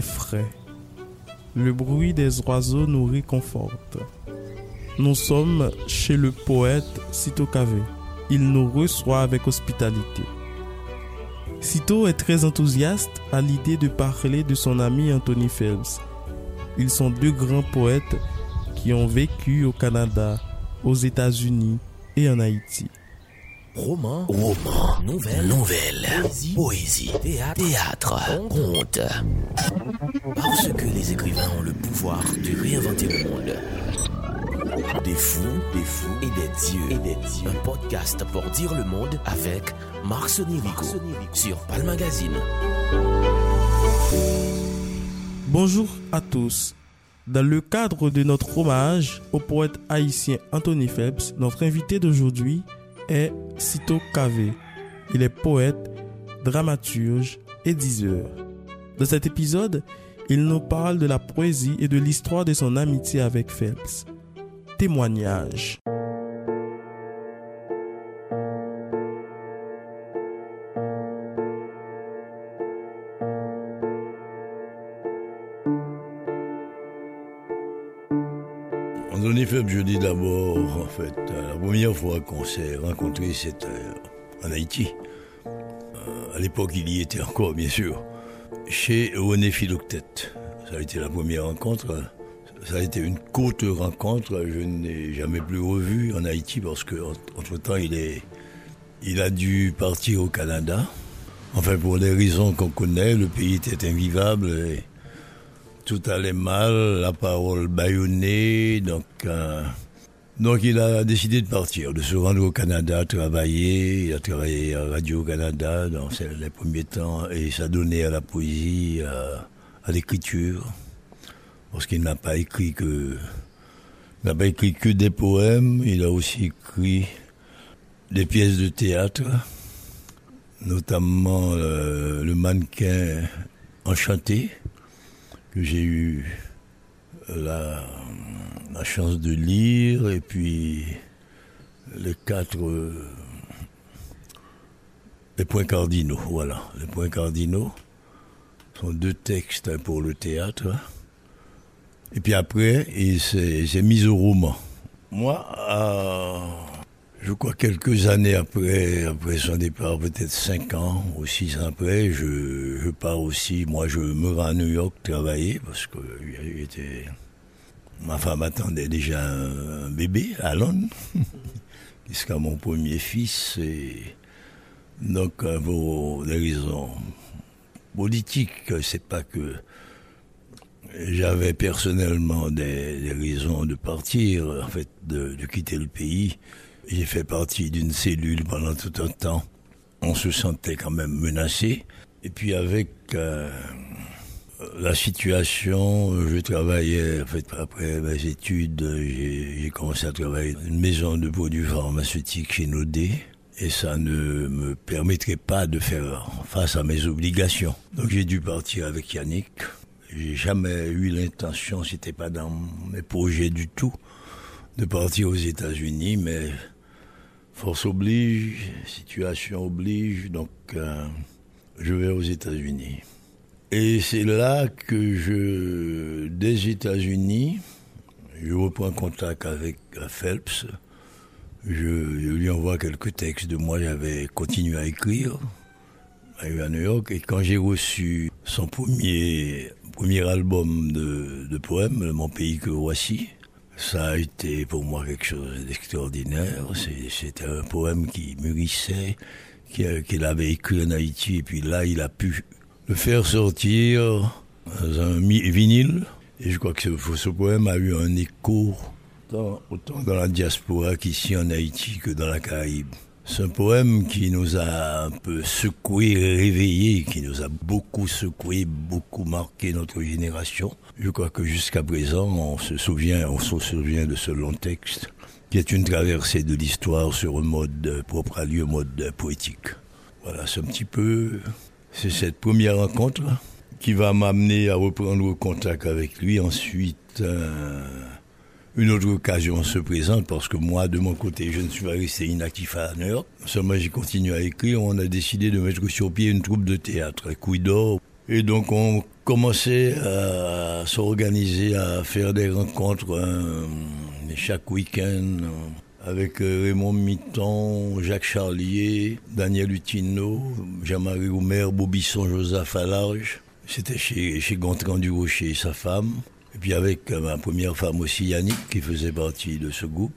frais. Le bruit des oiseaux nous réconforte. Nous sommes chez le poète Cito Cavé. Il nous reçoit avec hospitalité. Cito est très enthousiaste à l'idée de parler de son ami Anthony Phelps. Ils sont deux grands poètes qui ont vécu au Canada, aux États-Unis et en Haïti. Roman, roman, nouvelle, nouvelle, poésie, théâtre, conte. Parce que les écrivains ont le pouvoir de réinventer le monde. Des fous, des fous et des dieux. Et des dieux. Un podcast pour dire le monde avec Marc Sonirico sur Palm Magazine. Bonjour à tous. Dans le cadre de notre hommage au poète haïtien Anthony Phelps, notre invité d'aujourd'hui est Cito Cavé. Il est poète, dramaturge et diseur. Dans cet épisode, il nous parle de la poésie et de l'histoire de son amitié avec Phelps. Témoignage. Anthony Phelps, je dis d'abord, en fait, euh, la première fois qu'on s'est rencontrés, c'était en Haïti. Euh, à l'époque, il y était encore, bien sûr, chez René Philoctète. Ça a été la première rencontre. Ça a été une courte rencontre. Je n'ai jamais plus revu en Haïti parce que, entre temps, il est, il a dû partir au Canada. Enfin, pour des raisons qu'on connaît, le pays était invivable tout allait mal, la parole bâillonnée, donc, euh, donc il a décidé de partir, de se rendre au Canada, travailler. Il a travaillé à Radio-Canada dans les premiers temps et s'adonner à la poésie, à, l'écriture, parce qu'il n'a pas écrit que, n'a pas écrit que des poèmes, il a aussi écrit des pièces de théâtre, notamment euh, le mannequin enchanté que j'ai eu la, chance de lire et puis les quatre euh, les points cardinaux voilà. Les points cardinaux sont deux textes pour le théâtre et puis après il s'est mis au roman. Moi euh, je crois quelques années après, après son départ, peut-être cinq ans ou six ans après, je, pars aussi. Moi, je me rends à New York travailler parce que était, ma femme attendait déjà un bébé à Londres jusqu'à mon premier fils. Et donc, pour des raisons politiques, c'est pas que j'avais personnellement des, raisons de partir, en fait, de quitter le pays. J'ai fait partie d'une cellule pendant tout un temps. On se sentait quand même menacé. Et puis avec euh, la situation, je travaillais, en fait, après mes études, j'ai commencé à travailler dans une maison de produits pharmaceutiques chez Nodé. Et ça ne me permettrait pas de faire face à mes obligations. Donc j'ai dû partir avec Yannick. J'ai jamais eu l'intention, c'était pas dans mes projets du tout, de partir aux États-Unis, mais Force oblige, situation oblige, donc euh, je vais aux États-Unis. Et c'est là que je, des États-Unis, je reprends contact avec Phelps. Je, lui envoie quelques textes de moi. J'avais continué à écrire à New York. Et quand j'ai reçu son premier, album de poèmes, Mon pays que voici, ça a été pour moi quelque chose d'extraordinaire. C'était un poème qui mûrissait, qu'il avait écrit en Haïti, et puis là, il a pu le faire sortir dans un vinyle. Et je crois que ce, ce poème a eu un écho tant, autant dans la diaspora qu'ici en Haïti que dans la Caraïbe. C'est un poème qui nous a un peu secoué, réveillé, qui nous a beaucoup secoué, beaucoup marqué notre génération. Je crois que jusqu'à présent, on se souvient, on se souvient de ce long texte, qui est une traversée de l'histoire sur un mode propre à lui, un mode poétique. Voilà, c'est un petit peu, c'est cette première rencontre qui va m'amener à reprendre contact avec lui. Ensuite, une autre occasion se présente parce que moi, de mon côté, je ne suis pas resté inactif à York. Seulement, j'ai continué à écrire. On a décidé de mettre sur pied une troupe de théâtre, d'or. Et donc on commençait à s'organiser, à faire des rencontres hein, chaque week-end avec euh, Raymond Mitton, Jacques Charlier, Daniel Utino, Jean-Marie Roumer, Bobisson, Joseph Alarge. C'était chez, chez Gontran du Rocher et sa femme. Et puis avec euh, ma première femme aussi, Yannick, qui faisait partie de ce groupe.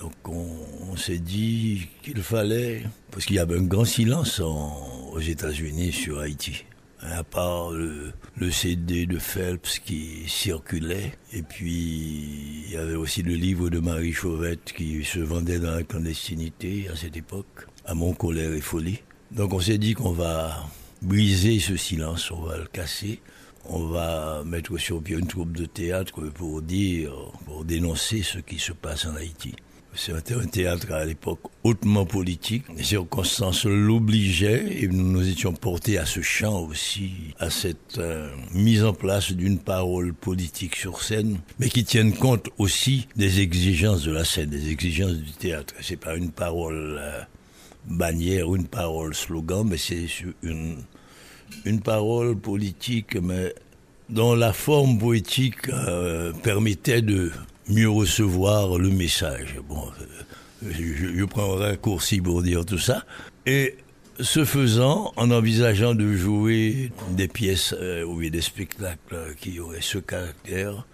donc on, s'est dit qu'il fallait, parce qu'il y avait un grand silence aux États-Unis sur Haïti à part le, CD de Phelps qui circulait. Et puis, il y avait aussi le livre de Marie Chauvette qui se vendait dans la clandestinité à cette époque, à Mon colère et folie. Donc on s'est dit qu'on va briser ce silence, on va le casser. On va mettre sur pied une troupe de théâtre pour dire, pour dénoncer ce qui se passe en Haïti. C'était un théâtre à l'époque hautement politique. Les circonstances l'obligeaient et nous nous étions portés à ce chant aussi, à cette euh, mise en place d'une parole politique sur scène, mais qui tienne compte aussi des exigences de la scène, des exigences du théâtre. C'est pas une parole euh, bannière une parole slogan, mais c'est une, une parole politique, mais dont la forme poétique euh, permettait de mieux recevoir le message. Bon, euh, je, prends un raccourci pour dire tout ça. Et ce faisant, en envisageant de jouer des pièces euh, ou des spectacles qui auraient ce caractère,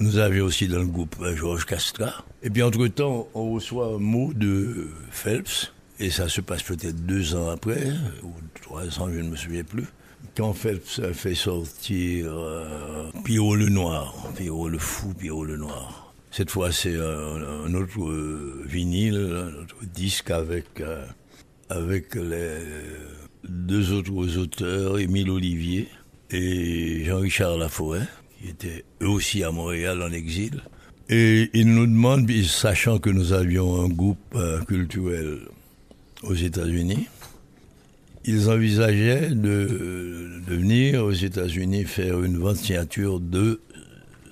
nous avions aussi dans le groupe Georges Castra. Et puis entre-temps, on reçoit un mot de Phelps, et ça se passe peut-être deux ans après, ou trois ans, je ne me souviens plus. Quand Phelps a fait sortir euh, Pierrot le Noir, Pierrot le Fou, Pierrot le Noir. Cette fois, c'est un, autre euh, vinyle, un autre disque avec, euh, avec les deux autres auteurs, Émile Olivier et Jean-Richard Laforêt, qui étaient eux aussi à Montréal en exil. Et ils nous demandent, sachant que nous avions un groupe euh, culturel aux États-Unis, ils envisageaient de, venir aux États-Unis faire une vente signature de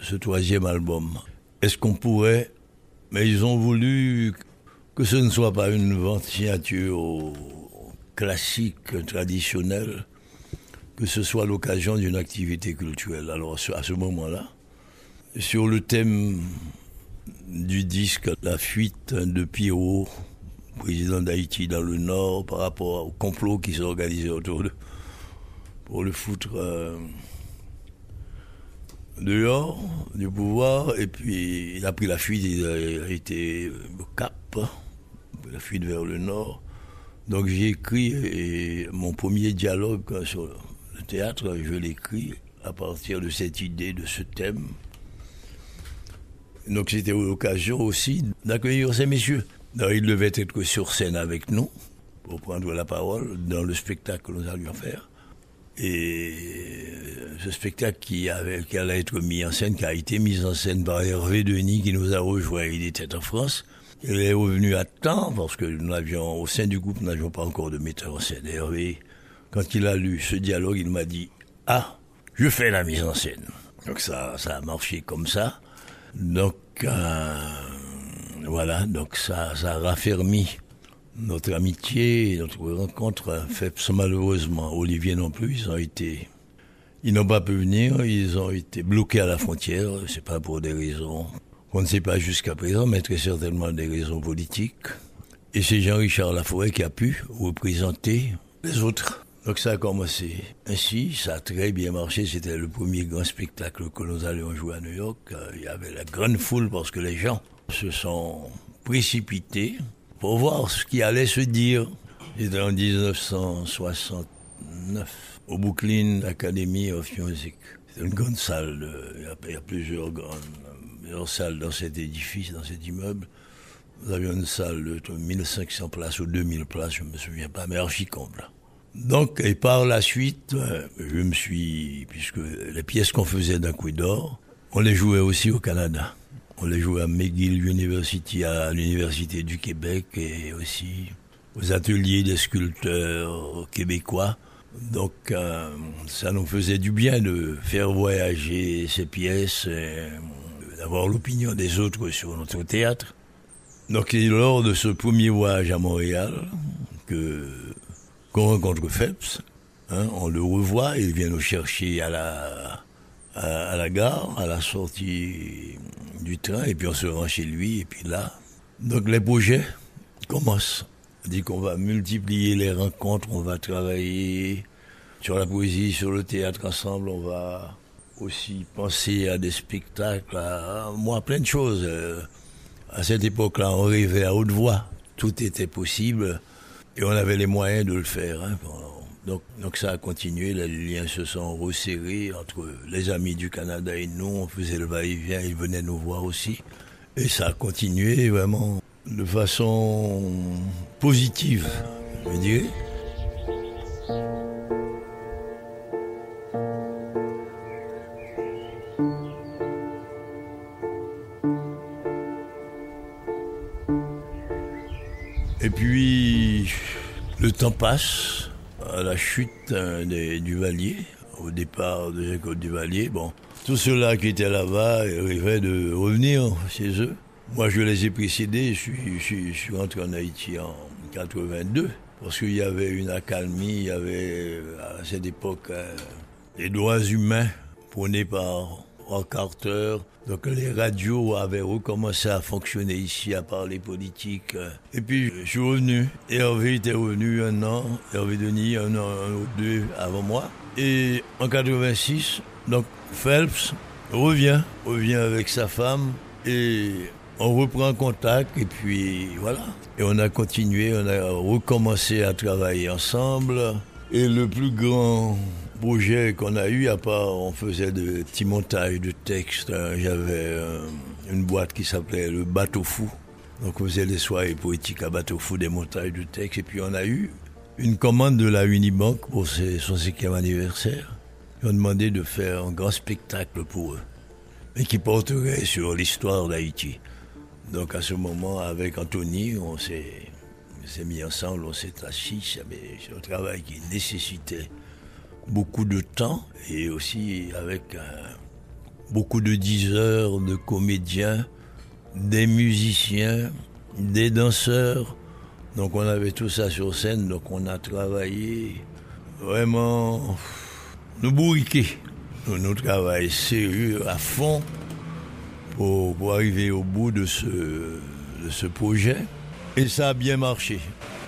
ce troisième album est-ce qu'on pourrait Mais ils ont voulu que ce ne soit pas une vente signature classique, traditionnelle, que ce soit l'occasion d'une activité culturelle. Alors à ce moment-là, sur le thème du disque La fuite de Pierrot, président d'Haïti dans le Nord, par rapport au complot qui s'est organisé autour de pour le foutre euh, dehors du pouvoir et puis il a pris la fuite, il a été au Cap, la fuite vers le nord. Donc j'ai écrit mon premier dialogue sur le théâtre, je l'écris à partir de cette idée, de ce thème. Donc c'était l'occasion aussi d'accueillir ces messieurs. Donc, ils devaient être sur scène avec nous pour prendre la parole dans le spectacle que nous allions faire. Et ce spectacle qui, qui allait être mis en scène, qui a été mis en scène par Hervé Denis, qui nous a rejoint, il était en France. Il est revenu à temps, parce que nous avions, au sein du groupe, nous n'avions pas encore de metteur en scène. Hervé, quand il a lu ce dialogue, il m'a dit, ah, je fais la mise en scène. Donc ça, ça a marché comme ça. Donc, voilà, donc ça, ça a raffermi notre amitié, notre rencontre fait malheureusement. Olivier non plus, ils ont été, ils n'ont pas pu venir, ils ont été bloqués à la frontière. C'est pas pour des raisons qu'on ne sait pas jusqu'à présent, mais très certainement des raisons politiques. Et c'est Jean-Richard Laforêt qui a pu représenter les autres. Donc ça a commencé ainsi, ça a très bien marché. C'était le premier grand spectacle que nous allions jouer à New York. Il y avait la grande foule parce que les gens se sont précipités pour voir ce qui allait se dire. C'était en 1969, au Brooklyn Academy of Music. C'est une grande salle, il y a, plusieurs grandes salles dans cet édifice, dans cet immeuble. Nous avions une salle de 1500 places ou 2000 places, je ne me souviens pas, mais archi comble. Donc, et par la suite, euh, je me suis, puisque les pièces qu'on faisait d'un coup d'or, on les jouait aussi au Canada. On les joué à McGill University, à l'Université du Québec et aussi aux ateliers des sculpteurs québécois. Donc euh, ça nous faisait du bien de faire voyager ces pièces, d'avoir l'opinion des autres sur notre théâtre. Donc lors de ce premier voyage à Montréal que qu'on rencontre Phelps, Hein, on le revoit, il vient nous chercher à la, à, la gare, à la sortie du train, et puis on se rend chez lui, et puis là. Donc les projets commencent. On dit qu'on va multiplier les rencontres, on va travailler sur la poésie, sur le théâtre ensemble, on va aussi penser à des spectacles, à, moi, plein de choses. Euh, à cette époque-là, on rêvait à haute voix. Tout était possible et on avait les moyens de le faire. Hein. Donc, donc ça a continué, les liens se sont resserrés entre les amis du Canada et nous. On faisait le va-et-vient, ils venaient nous voir aussi. Et ça a continué vraiment de façon positive, je dirais. Et puis, le temps passe, à la chute euh, des Duvalier, au départ de Jacob Duvalier, bon, tous ceux-là qui étaient là-bas rêvaient de revenir chez eux. Moi, je les ai précédés, je suis, rentré en Haïti en 82, parce qu'il y avait une accalmie, il y avait à cette époque euh, les droits humains prônés par Rock Carter, donc les radios avaient recommencé à fonctionner ici, à parler politique. Et puis je suis revenu. Hervé était revenu un an, Hervé Denis un an ou deux avant moi. Et en 86, donc Phelps revient, revient avec sa femme et on reprend contact et puis voilà. Et on a continué, on a recommencé à travailler ensemble. Et le plus grand projet qu'on a eu, à part on faisait de petits montages de textes. Hein. J'avais euh, une boîte qui s'appelait le Bateau Fou. Donc on faisait des soirées poétiques à Bateau Fou, des montages de textes. Et puis on a eu une commande de la Unibank pour son cinquième anniversaire. Ils ont demandé de faire un grand spectacle pour eux, mais qui porterait sur l'histoire d'Haïti. Donc à ce moment, avec Anthony, on s'est mis ensemble, on s'est assis, c'est un travail qui nécessitait beaucoup de temps et aussi avec euh, beaucoup de diseurs, de comédiens, des musiciens, des danseurs. Donc on avait tout ça sur scène, donc on a travaillé vraiment nous bourriquer. Nous, travaillons sérieux à fond pour, arriver au bout de ce, de ce projet. Et ça a bien marché.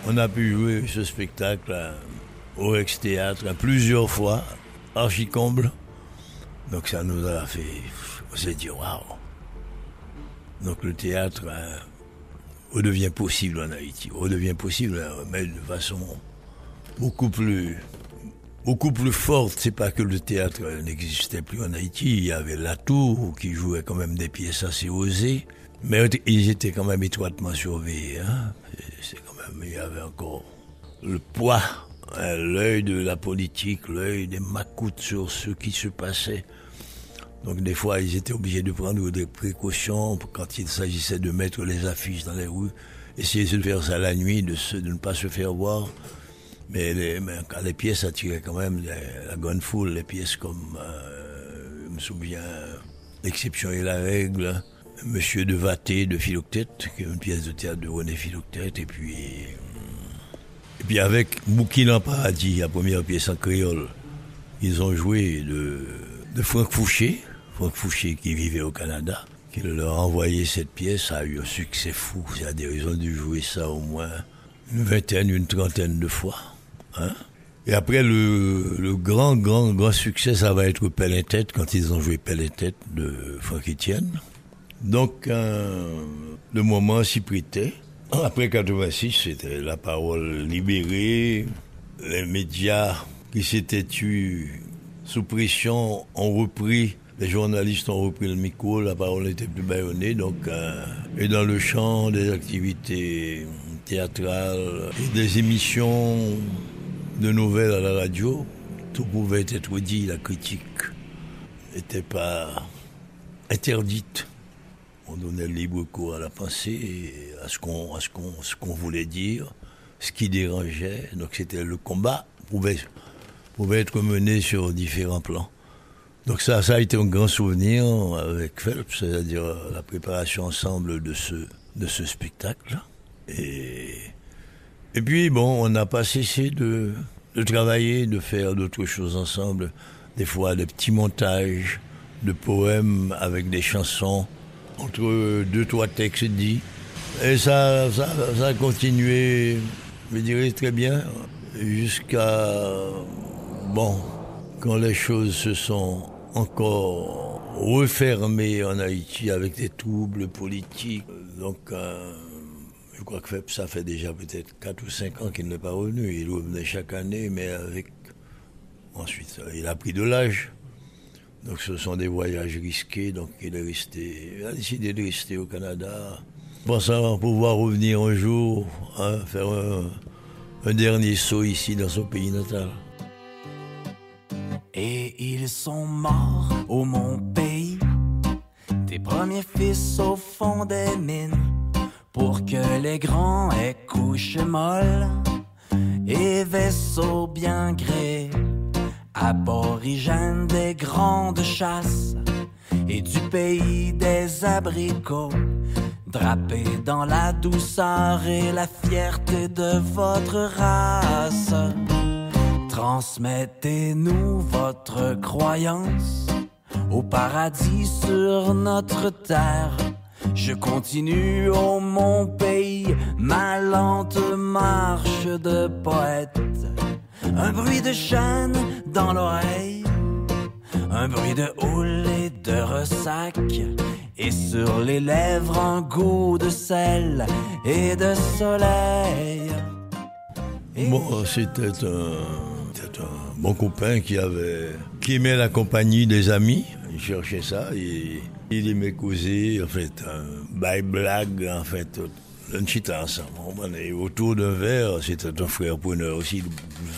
On a pu jouer ce spectacle au Rex Théâtre plusieurs fois, archi-comble. Donc ça nous a fait, on s'est dit waouh. Donc le théâtre hein, redevient possible en Haïti, redevient possible, mais de façon beaucoup plus, beaucoup plus forte. C'est pas que le théâtre n'existait plus en Haïti, il y avait la tour qui jouait quand même des pièces assez osées, mais ils étaient quand même étroitement surveillés. Hein. C'est quand même, il y avait encore le poids l'œil de la politique, l'œil des macoutes sur ce qui se passait. Donc des fois, ils étaient obligés de prendre des précautions quand il s'agissait de mettre les affiches dans les rues, essayer de faire ça la nuit, de, ne pas se faire voir. Mais, les, quand les pièces attiraient quand même la bonne foule, les pièces comme, euh, je me souviens, L'exception et la règle, Monsieur de Vaté de Philoctète, qui est une pièce de théâtre de René Philoctète, et puis et puis avec Moukine en paradis, la première pièce en créole, ils ont joué de, de Franck Fouché, Franck Fouché qui vivait au Canada, qui leur a envoyé cette pièce, a eu un succès fou. A des raisons de jouer ça au moins une vingtaine, une trentaine de fois. Hein. Et après, le, le, grand, grand, grand succès, ça va être Pelle Tête, quand ils ont joué Pelle Tête de Franck Etienne. Donc, euh, le moment s'y prêtait. Après 86, c'était la parole libérée. Les médias qui s'étaient tués sous pression ont repris, les journalistes ont repris le micro, la parole n'était plus baillonnée. Donc, euh, et dans le champ des activités théâtrales et des émissions de nouvelles à la radio, tout pouvait être dit, la critique n'était pas interdite on donnait libre cours à la pensée, à ce qu'on voulait dire, ce qui dérangeait. Donc c'était le combat pouvait, pouvait être mené sur différents plans. Donc ça, ça a été un grand souvenir avec Phelps, c'est-à-dire la préparation ensemble de ce, de ce spectacle. Et, et puis bon, on n'a pas cessé de, de travailler, de faire d'autres choses ensemble. Des fois, des petits montages de poèmes avec des chansons entre deux, trois textes dits. Et ça, ça, ça a continué, je dirais très bien, jusqu'à, bon, quand les choses se sont encore refermées en Haïti avec des troubles politiques. Donc, euh, je crois que ça fait déjà peut-être 4 ou 5 ans qu'il n'est pas revenu. Il revenait chaque année, mais avec. Ensuite, il a pris de l'âge. Donc, ce sont des voyages risqués. Donc, il est resté. A décidé de rester au Canada. Pensant pouvoir revenir un jour, hein, faire un, dernier saut ici dans son pays natal. Et ils sont morts au mon pays, tes premiers fils au fond des mines pour que les grands aient couche molle et vaisseaux bien gris, aborigènes des grandes chasses et du pays des abricots, drapés dans la douceur et la fierté de votre race. Transmettez-nous votre croyance au paradis sur notre terre je continue au mon pays, ma lente marche de poète. Un bruit de chêne dans l'oreille, un bruit de houle et de ressac, et sur les lèvres un goût de sel et de soleil. Bon, c'était un, un, bon copain qui avait, qui aimait la compagnie des amis. Il cherchait ça et il aimait causer, en fait, un bail blague, en fait, un petit ensemble. Et autour d'un verre, c'était un frère preneur aussi,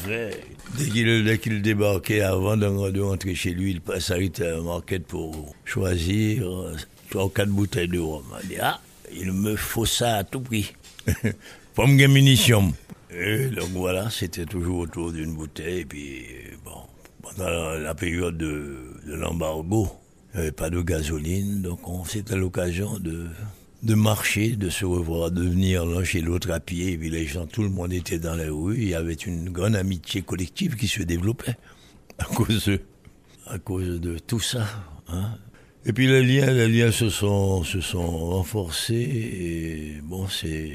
vrai. Dès qu'il, débarquait, avant de rentrer chez lui, il s'arrêtait à la market pour choisir trois ou quatre bouteilles de rhum. Il ah, me faut ça à tout prix. Pomme de munitions. Et donc voilà, c'était toujours autour d'une bouteille. Puis, bon, pendant la période de, de l'embargo, il n'y avait pas de gasoline, donc c'était l'occasion de, de marcher, de se revoir, de venir l'un chez l'autre à pied. Et puis les gens, tout le monde était dans les rues. Il y avait une grande amitié collective qui se développait à cause de, à cause de tout ça. Hein. Et puis les liens, les liens se sont, se sont renforcés. Et bon, c'est,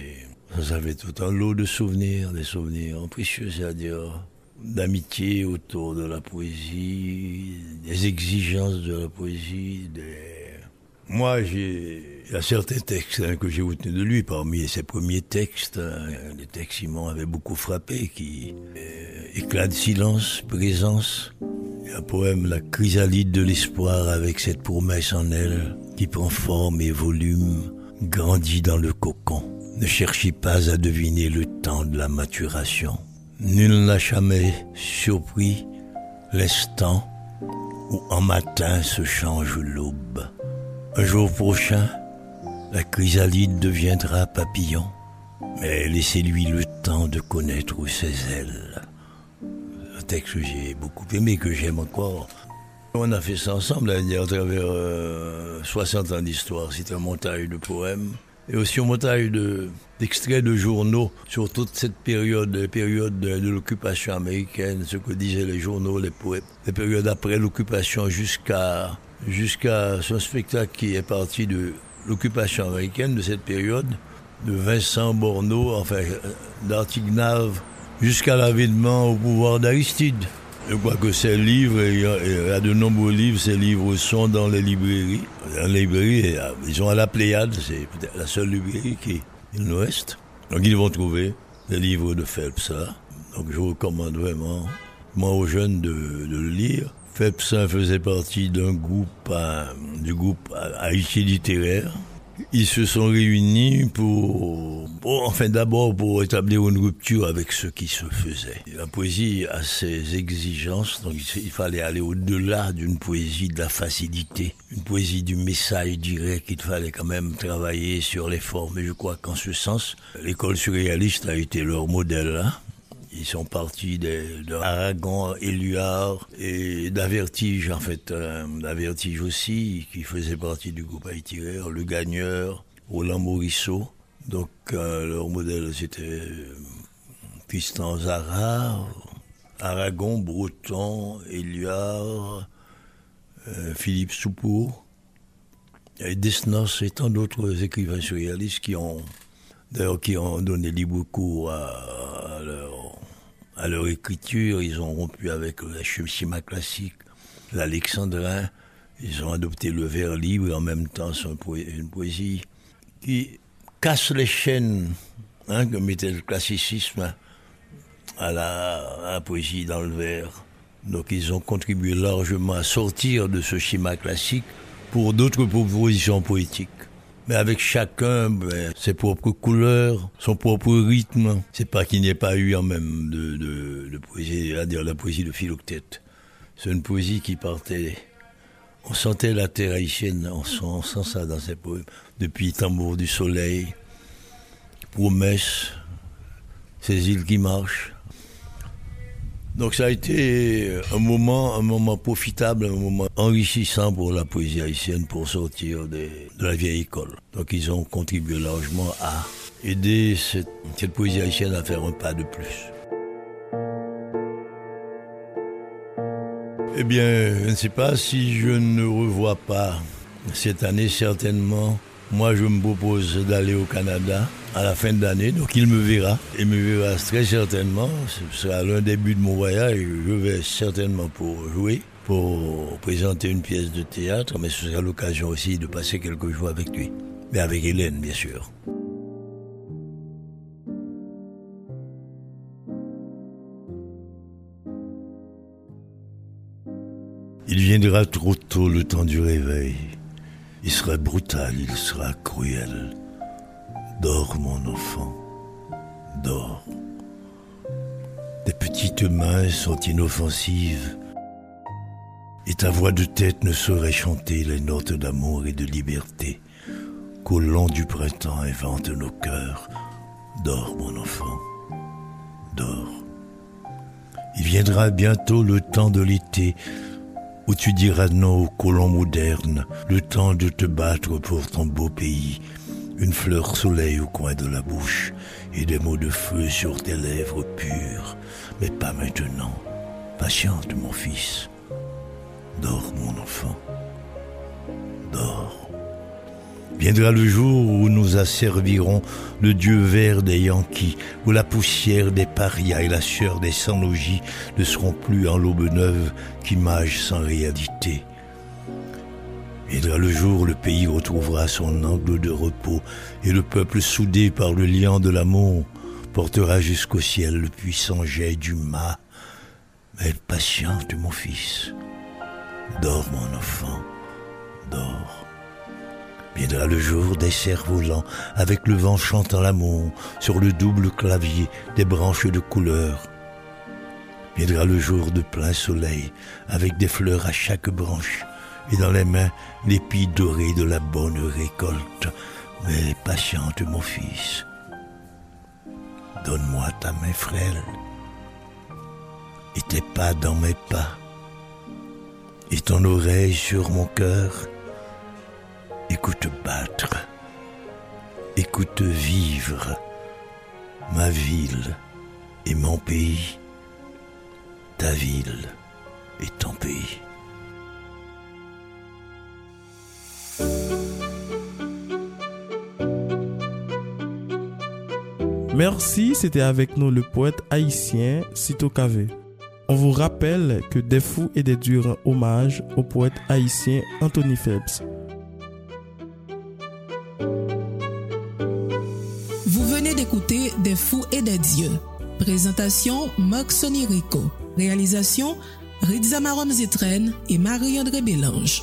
ça avait tout un lot de souvenirs, des souvenirs précieux, c'est-à-dire d'amitié autour de la poésie, des exigences de la poésie. Des... Moi, j'ai il y a certains textes hein, que j'ai retenus de lui, parmi ses premiers textes, hein, des textes qui avait beaucoup frappé, qui euh, éclat de silence, présence. Un poème La chrysalide de l'espoir avec cette promesse en elle qui prend forme et volume, grandit dans le cocon. Ne cherchez pas à deviner le temps de la maturation. Nul n'a jamais surpris l'instant où en matin se change l'aube. Un jour prochain, la chrysalide deviendra papillon, mais laissez-lui le temps de connaître ses ailes. Un texte que j'ai beaucoup aimé, que j'aime encore. On a fait ça ensemble à travers euh, 60 ans d'histoire. C'est un montage de poèmes et aussi un montage d'extraits de, journaux sur toute cette période, période de, de l'occupation américaine, ce que disaient les journaux, les poètes, les périodes après l'occupation jusqu'à jusqu'à son spectacle qui est parti de l'occupation américaine de cette période, de Vincent Borneau, enfin d'Artignave, jusqu'à l'avènement au pouvoir d'Aristide. Je crois que ces livres, il y, a, de nombreux livres, ces livres sont dans les librairies. Dans les librairies, ils sont à la Pléiade, c'est peut-être la seule librairie qui nous reste. Donc ils vont trouver des livres de Phelps là. Donc je recommande vraiment, moi aux jeunes, de le lire. Phelps faisait partie d'un groupe, à, du groupe haïtien littéraire. Ils se sont réunis pour, pour enfin d'abord pour établir une rupture avec ce qui se faisait. La poésie a ses exigences, donc il fallait aller au-delà d'une poésie de la facilité, une poésie du message direct, il fallait quand même travailler sur les formes. Et je crois qu'en ce sens, l'école surréaliste a été leur modèle. Hein ils sont partis de, de Aragon, Éluard et d'Avertige, en fait. Euh, D'Avertige aussi, qui faisait partie du groupe haïtien, Le Gagneur, Roland Morisseau. Donc, euh, leur modèle, c'était Tristan Zara, Aragon, Breton, Éluard, euh, Philippe Soupeau, et Desnos et tant d'autres écrivains surréalistes qui ont, qui ont donné libre cours à, leur, à leur écriture. Ils ont rompu avec le schéma classique, l'alexandrin. Ils ont adopté le vers libre et en même temps une poésie qui casse les chaînes hein, que mettait le classicisme à la, poésie dans le vers. Donc ils ont contribué largement à sortir de ce schéma classique pour d'autres propositions poétiques. Mais avec chacun ben, ses propres couleurs, son propre rythme. C'est pas qu'il n'y ait pas eu en même de, poésie, à dire la poésie de Philoctète. C'est une poésie qui partait. On sentait la terre haïtienne, on sent, on sent ça dans ses poèmes. Depuis Tambour du Soleil, Promesse, ces îles qui marchent. Donc ça a été un moment, un moment profitable, un moment enrichissant pour la poésie haïtienne pour sortir de, la vieille école. Donc ils ont contribué largement à aider cette, cette poésie haïtienne à faire un pas de plus. Eh bien, je ne sais pas si je ne revois pas cette année certainement moi, je me propose d'aller au Canada à la fin de l'année, donc il me verra. Il me verra très certainement. Ce sera l'un des buts de mon voyage. Je vais certainement pour jouer, pour présenter une pièce de théâtre, mais ce sera l'occasion aussi de passer quelques jours avec lui. Mais avec Hélène, bien sûr. Il viendra trop tôt le temps du réveil. Il sera brutal, il sera cruel. Dors, mon enfant, dors. Tes petites mains sont inoffensives, et ta voix de tête ne saurait chanter les notes d'amour et de liberté qu'au long du printemps inventent nos cœurs. Dors, mon enfant, dors. Il viendra bientôt le temps de l'été où tu diras non aux colons modernes, le temps de te battre pour ton beau pays, une fleur soleil au coin de la bouche et des mots de feu sur tes lèvres pures, mais pas maintenant. Patiente, mon fils. Dors, mon enfant. Dors. Viendra le jour où nous asservirons le dieu vert des Yankees, où la poussière des parias et la sueur des sans-logis ne seront plus en l'aube neuve qu'image sans réalité. Viendra le jour le pays retrouvera son angle de repos et le peuple soudé par le lien de l'amour portera jusqu'au ciel le puissant jet du mât. Mais patiente, mon fils. Dors, mon enfant, dors. Viendra le jour des cerfs-volants, avec le vent chantant l'amour, sur le double clavier des branches de couleur. Viendra le jour de plein soleil, avec des fleurs à chaque branche, et dans les mains l'épi doré de la bonne récolte. Mais patiente, mon fils, donne-moi ta main frêle, et tes pas dans mes pas, et ton oreille sur mon cœur, Écoute battre, écoute vivre ma ville et mon pays, ta ville et ton pays. Merci, c'était avec nous le poète haïtien Sito Kavé. On vous rappelle que Des Fous et des Durs hommage au poète haïtien Anthony Phelps. des fous et des dieux. Présentation Marc Sonirico. Réalisation Rizamarom Zitren et Marie-André Bélange.